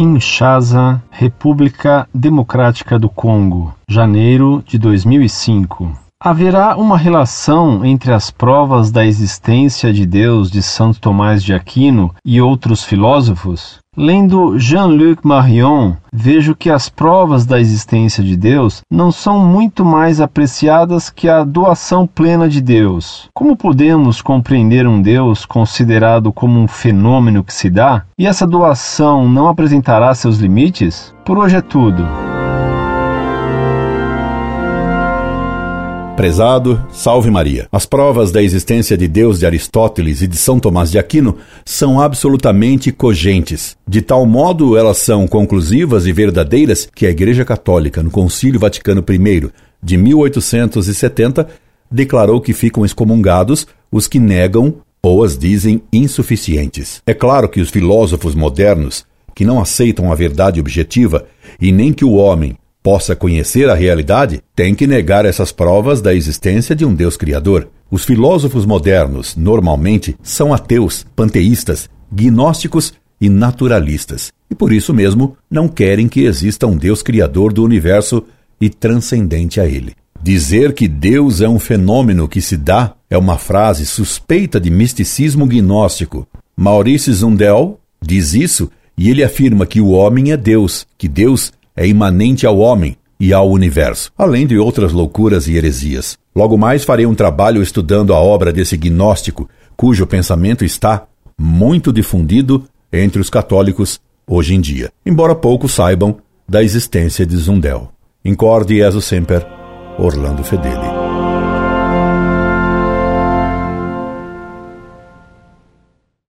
Kinshasa, República Democrática do Congo, janeiro de 2005. Haverá uma relação entre as provas da existência de Deus de Santo Tomás de Aquino e outros filósofos? Lendo Jean-Luc Marion, vejo que as provas da existência de Deus não são muito mais apreciadas que a doação plena de Deus. Como podemos compreender um Deus considerado como um fenômeno que se dá? E essa doação não apresentará seus limites? Por hoje é tudo. Prezado, salve Maria. As provas da existência de Deus de Aristóteles e de São Tomás de Aquino são absolutamente cogentes. De tal modo, elas são conclusivas e verdadeiras que a Igreja Católica, no Concílio Vaticano I de 1870, declarou que ficam excomungados os que negam ou as dizem insuficientes. É claro que os filósofos modernos, que não aceitam a verdade objetiva e nem que o homem possa conhecer a realidade, tem que negar essas provas da existência de um Deus Criador. Os filósofos modernos, normalmente, são ateus, panteístas, gnósticos e naturalistas, e por isso mesmo não querem que exista um Deus Criador do universo e transcendente a ele. Dizer que Deus é um fenômeno que se dá é uma frase suspeita de misticismo gnóstico. Maurice Zundel diz isso e ele afirma que o homem é Deus, que Deus é imanente ao homem e ao universo, além de outras loucuras e heresias. Logo mais farei um trabalho estudando a obra desse gnóstico, cujo pensamento está muito difundido entre os católicos hoje em dia, embora poucos saibam da existência de Zundel. Incorde Jesus Semper, Orlando Fedeli.